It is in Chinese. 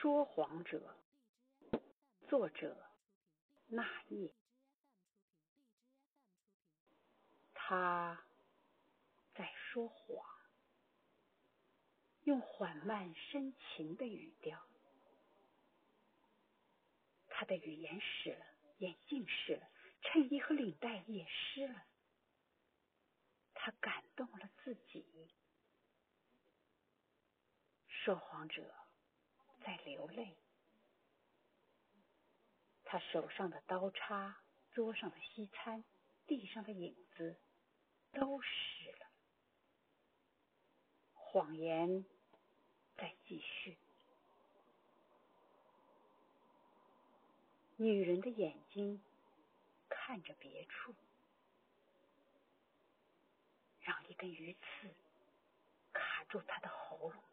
说谎者，作者那夜。他在说谎，用缓慢深情的语调。他的语言湿了，眼镜湿了，衬衣和领带也湿了。他感动了自己。说谎者在流泪，他手上的刀叉、桌上的西餐、地上的影子都湿了。谎言在继续。女人的眼睛看着别处，让一根鱼刺卡住她的喉咙。